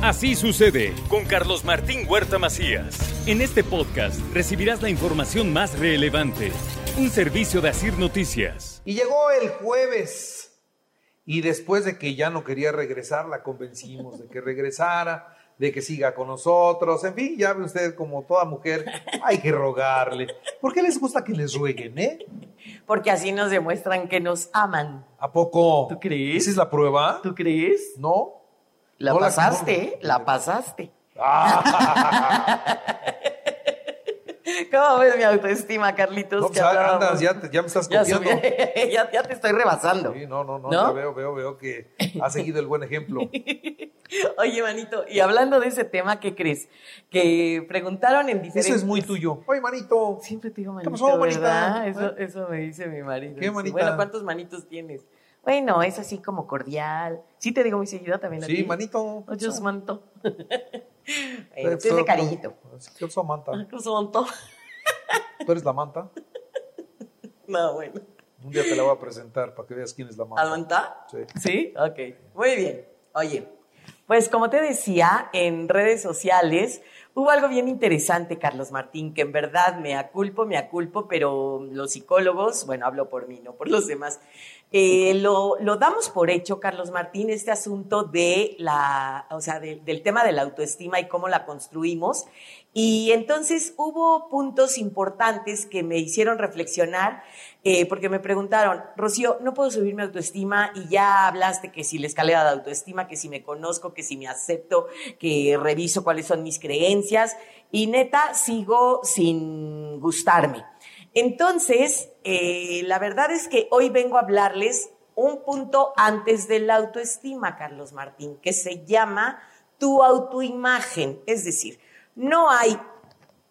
Así sucede con Carlos Martín Huerta Macías. En este podcast recibirás la información más relevante. Un servicio de Asir Noticias. Y llegó el jueves. Y después de que ya no quería regresar, la convencimos de que regresara, de que siga con nosotros. En fin, ya ve usted, como toda mujer, hay que rogarle. ¿Por qué les gusta que les rueguen, eh? Porque así nos demuestran que nos aman. ¿A poco? ¿Tú crees? ¿Esa es la prueba? ¿Tú crees? ¿No? La pasaste. ¿eh? La pasaste. Ah. ¿Cómo ves mi autoestima, Carlitos? No, que pues, andas, ya, te- ya me estás Ya, copiando. subí- ya- ya te estoy rebasando. Sí, no, no, no, ¿No? ya veo, veo, veo que ha seguido el buen ejemplo. Oye, manito, y hablando de ese tema, ¿qué crees? Que preguntaron en diferentes... Eso es muy tuyo. Oye, manito. Siempre te digo ¿Qué manito, pasó, manita? ¿verdad? Eso, eso me dice mi marido. ¿Qué, manita? Bueno, ¿cuántos manitos tienes? Bueno, es así como cordial. Sí te digo muy seguido también a Sí, ti. manito. Oye, es manto. bueno, Pero- es de cariñito. ¿Qué oso manta? Ah, ¿qué es manto? ¿Tú eres la manta? No, bueno. Un día te la voy a presentar para que veas quién es la manta. ¿Almanta? Sí. Sí, ok. Muy bien. Oye, pues como te decía, en redes sociales hubo algo bien interesante, Carlos Martín, que en verdad me aculpo, me aculpo, pero los psicólogos, bueno, hablo por mí, no por los demás, eh, lo, lo damos por hecho, Carlos Martín, este asunto de la, o sea, de- del tema de la autoestima y cómo la construimos. Y entonces hubo puntos importantes que me hicieron reflexionar, eh, porque me preguntaron, Rocío, no puedo subir mi autoestima y ya hablaste que si la escalera de autoestima, que si me conozco, que si me acepto, que reviso cuáles son mis creencias y neta sigo sin gustarme. Entonces, eh, la verdad es que hoy vengo a hablarles un punto antes de la autoestima, Carlos Martín, que se llama tu autoimagen. Es decir, no hay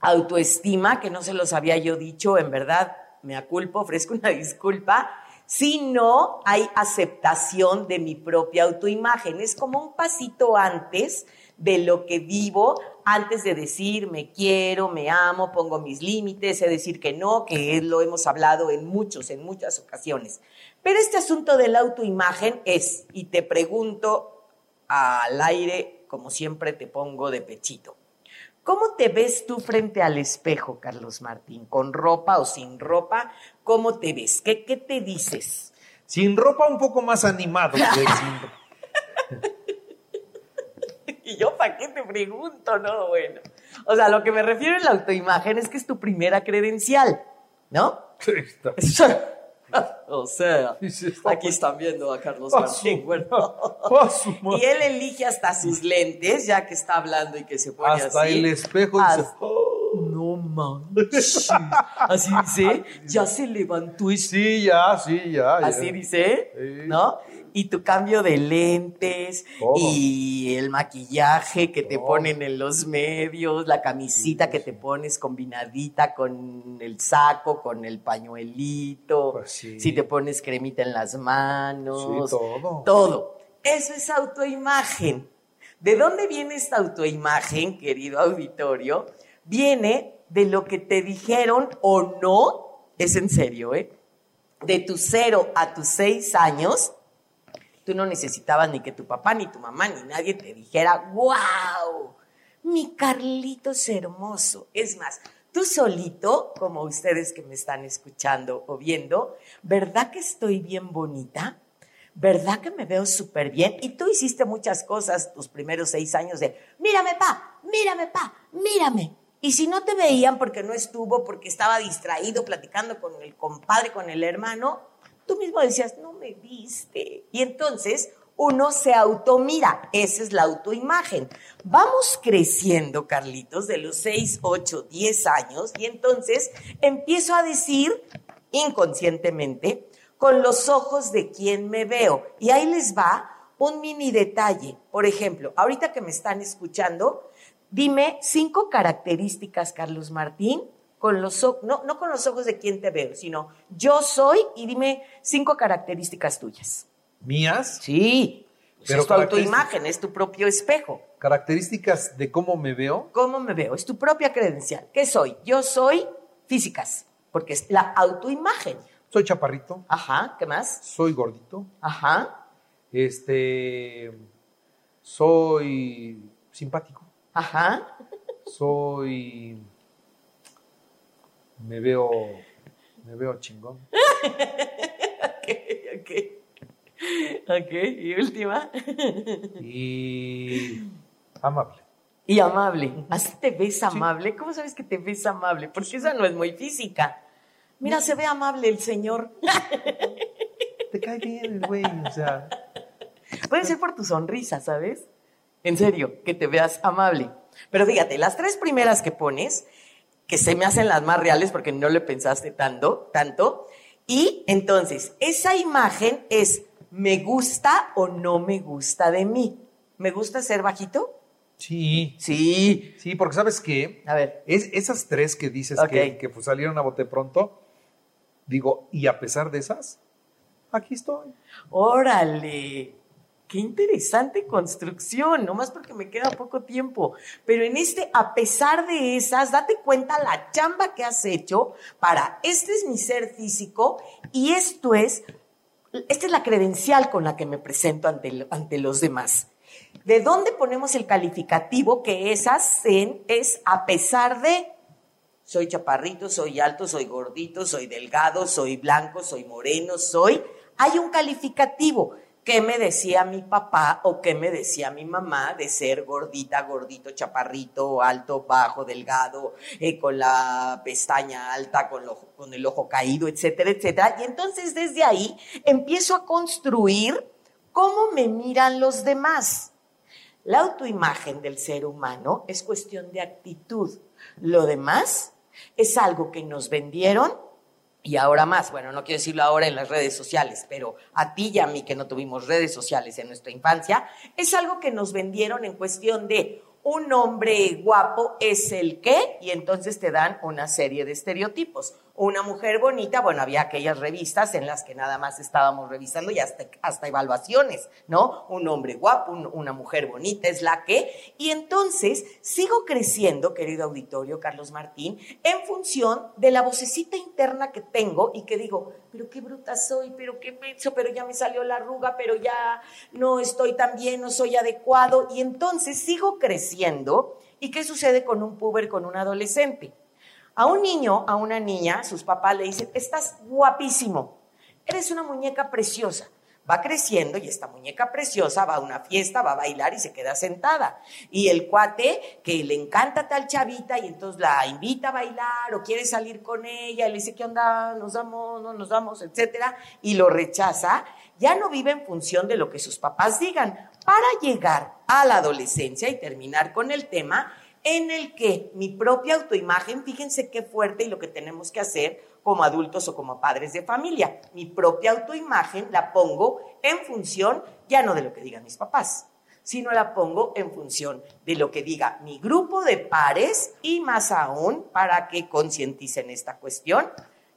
autoestima, que no se los había yo dicho, en verdad me aculpo, ofrezco una disculpa, sino hay aceptación de mi propia autoimagen. Es como un pasito antes de lo que vivo, antes de decir me quiero, me amo, pongo mis límites, es decir que no, que lo hemos hablado en muchos, en muchas ocasiones. Pero este asunto de la autoimagen es, y te pregunto al aire, como siempre te pongo de pechito. ¿Cómo te ves tú frente al espejo, Carlos Martín? ¿Con ropa o sin ropa? ¿Cómo te ves? ¿Qué, qué te dices? Sin ropa un poco más animado. que sin- Y yo, ¿para qué te pregunto? No, bueno. O sea, lo que me refiero en la autoimagen es que es tu primera credencial, ¿no? Sí, está. o sea, aquí están viendo a Carlos Martín, bueno. Y él elige hasta sus lentes, ya que está hablando y que se pone Hasta así. el espejo dice, Hasta- No manches. Así dice, ya se levantó ese sí, ya, sí, ya. ya. Así dice, Sí. ¿no? Y tu cambio de lentes y el maquillaje que te ponen en los medios, la camisita que te pones combinadita con el saco, con el pañuelito, Pues sí. si te pones cremita en las manos, todo. todo. Eso es autoimagen. ¿De dónde viene esta autoimagen, querido auditorio? Viene de lo que te dijeron o no, es en serio, ¿eh? De tus cero a tus seis años, tú no necesitabas ni que tu papá, ni tu mamá, ni nadie te dijera, wow, mi Carlitos hermoso. Es más, tú solito, como ustedes que me están escuchando o viendo, ¿verdad que estoy bien bonita? ¿Verdad que me veo súper bien? Y tú hiciste muchas cosas tus primeros seis años de, mírame, pa, mírame, pa, mírame. Y si no te veían porque no estuvo, porque estaba distraído platicando con el compadre, con el hermano, tú mismo decías, no me viste. Y entonces uno se automira, esa es la autoimagen. Vamos creciendo, Carlitos, de los 6, 8, 10 años, y entonces empiezo a decir inconscientemente, con los ojos de quien me veo. Y ahí les va un mini detalle. Por ejemplo, ahorita que me están escuchando, dime cinco características, Carlos Martín, con los no, no con los ojos de quien te veo, sino yo soy y dime cinco características tuyas. ¿Mías? Sí. Pues Pero es tu autoimagen, es tu propio espejo. Características de cómo me veo. ¿Cómo me veo? Es tu propia credencial. ¿Qué soy? Yo soy físicas, porque es la autoimagen. Soy chaparrito, Ajá, ¿qué más? soy gordito, Ajá, este, soy simpático. Ajá. Soy. Me veo. Me veo chingón. ok, ok. Ok, y última. Y. Amable. Y amable. ¿Así te ves amable? ¿Cómo sabes que te ves amable? Porque esa no es muy física. Mira, se ve amable el señor. Te cae bien el güey, o sea. Puede ser por tu sonrisa, ¿sabes? En serio, que te veas amable. Pero fíjate, las tres primeras que pones, que se me hacen las más reales porque no le pensaste tanto, tanto. Y entonces, esa imagen es, ¿me gusta o no me gusta de mí? ¿Me gusta ser bajito? Sí. Sí. Sí, porque ¿sabes qué? A ver. Es, esas tres que dices que, que pues, salieron a bote pronto, digo, y a pesar de esas, aquí estoy. Órale, qué interesante construcción, nomás porque me queda poco tiempo. Pero en este, a pesar de esas, date cuenta la chamba que has hecho para, este es mi ser físico y esto es, esta es la credencial con la que me presento ante, ante los demás. ¿De dónde ponemos el calificativo que esas es a pesar de? Soy chaparrito, soy alto, soy gordito, soy delgado, soy blanco, soy moreno, soy... Hay un calificativo. ¿Qué me decía mi papá o qué me decía mi mamá de ser gordita, gordito, chaparrito, alto, bajo, delgado, eh, con la pestaña alta, con, el ojo caído, etcétera, etcétera? Y entonces desde ahí empiezo a construir cómo me miran los demás. La autoimagen del ser humano es cuestión de actitud. Lo demás es algo que nos vendieron y ahora más. Bueno, no quiero decirlo ahora en las redes sociales, pero a ti y a mí que no tuvimos redes sociales en nuestra infancia, es algo que nos vendieron en cuestión de un hombre guapo es el qué y entonces te dan una serie de estereotipos. Una mujer bonita, bueno, había aquellas revistas en las que nada más estábamos revisando y hasta, hasta evaluaciones, ¿no? Un hombre guapo, un- una mujer bonita es la que. Y entonces sigo creciendo, querido auditorio, Carlos Martín, en función de la vocecita interna que tengo y que digo, pero qué bruta soy, pero qué pecho, pero ya me salió la arruga, pero ya no estoy tan bien, no soy adecuado. Y entonces sigo creciendo. ¿Y qué sucede con un puber, con un adolescente? A un niño, a una niña, sus papás le dicen, estás guapísimo, eres una muñeca preciosa. Va creciendo y esta muñeca preciosa va a una fiesta, va a bailar y se queda sentada. Y el cuate que le encanta tal chavita y entonces la invita a bailar o quiere salir con ella, y le dice, ¿qué onda? Nos damos, no nos damos, etcétera, y lo rechaza, ya no vive en función de lo que sus papás digan. Para llegar a la adolescencia y terminar con el tema, en el que mi propia autoimagen, fíjense qué fuerte y lo que tenemos que hacer como adultos o como padres de familia, mi propia autoimagen la pongo en función ya no de lo que digan mis papás, sino la pongo en función de lo que diga mi grupo de pares y más aún para que concienticen esta cuestión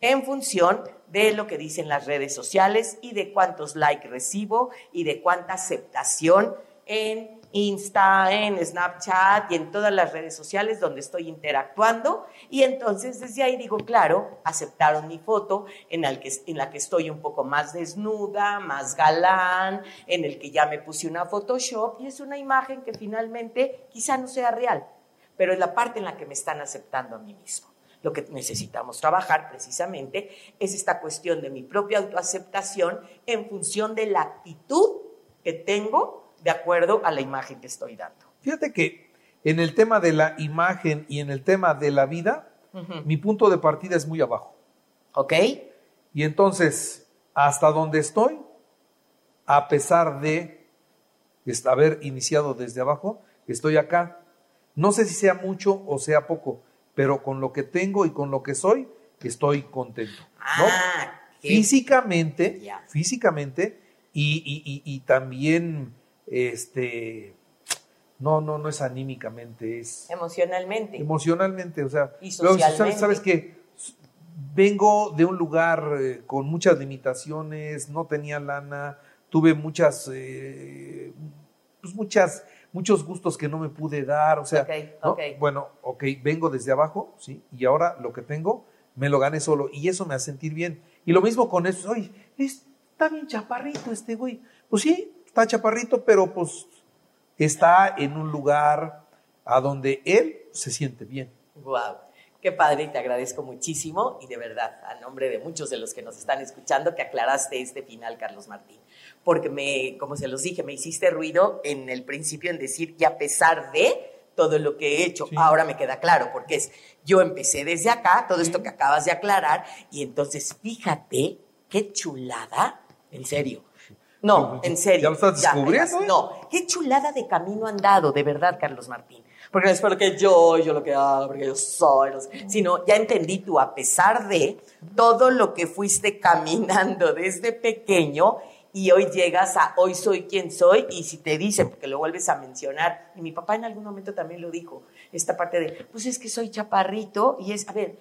en función de lo que dicen las redes sociales y de cuántos likes recibo y de cuánta aceptación en Insta, en Snapchat y en todas las redes sociales donde estoy interactuando. Y entonces desde ahí digo, claro, aceptaron mi foto en, el que, en la que estoy un poco más desnuda, más galán, en el que ya me puse una Photoshop y es una imagen que finalmente quizá no sea real, pero es la parte en la que me están aceptando a mí mismo. Lo que necesitamos trabajar precisamente es esta cuestión de mi propia autoaceptación en función de la actitud que tengo de acuerdo a la imagen que estoy dando. Fíjate que en el tema de la imagen y en el tema de la vida, mi punto de partida es muy abajo. ¿Ok? Y entonces, hasta donde estoy, a pesar de haber iniciado desde abajo, estoy acá. No sé si sea mucho o sea poco, pero con lo que tengo y con lo que soy, estoy contento. ¿no? Ah, qué- Físicamente, Ya. físicamente, y, y- y- y también, este, no, no, no es anímicamente, es emocionalmente. emocionalmente, o sea, Y socialmente. sabes, sabes que vengo de un lugar eh, con muchas limitaciones, no tenía lana, tuve muchas, eh, pues muchas, muchos gustos que no me pude dar, o sea, ¿no? bueno, ok, vengo desde abajo, sí, y ahora lo que tengo me lo gané solo y eso me hace sentir bien. Y lo mismo con eso, oye, está bien chaparrito este güey, pues sí, está chaparrito, pero pues está en un lugar a donde él se siente bien. Wow. Qué padre y te agradezco muchísimo y de verdad, a nombre de muchos de los que nos están escuchando, que aclaraste este final, Carlos Martín. Porque me, como se los dije, me hiciste ruido en el principio en decir que a pesar de todo lo que he hecho, ahora me queda claro, porque es, yo empecé desde acá, todo esto que acabas de aclarar, y entonces fíjate qué chulada, en serio. No, en serio. ¿Ya lo estás descubriendo? eh? no, qué chulada de camino andado, de verdad, Carlos Martín. Porque no es porque yo, yo lo que hago, porque yo soy, no sé, sino ya entendí tú, a pesar de todo lo que fuiste caminando desde pequeño y hoy llegas a hoy soy quien soy y si te dicen, porque lo vuelves a mencionar, y mi papá en algún momento también lo dijo, esta parte de, pues es que soy chaparrito y es, a ver,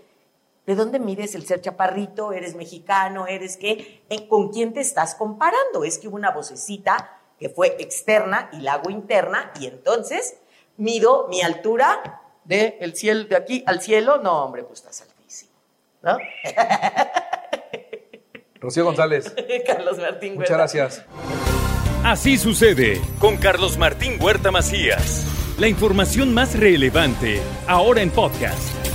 ¿de dónde mides el ser chaparrito? ¿Eres mexicano? ¿Eres qué? ¿En- ¿Con quién te estás comparando? Es que hubo una vocecita que fue externa y la hago interna y entonces mido mi altura de el cielo de aquí al cielo, no, hombre, pues estás altísimo. ¿No? Rocío González, Carlos Martín muchas Huerta. gracias. Así sucede con Carlos Martín Huerta Macías. La información más relevante ahora en podcast.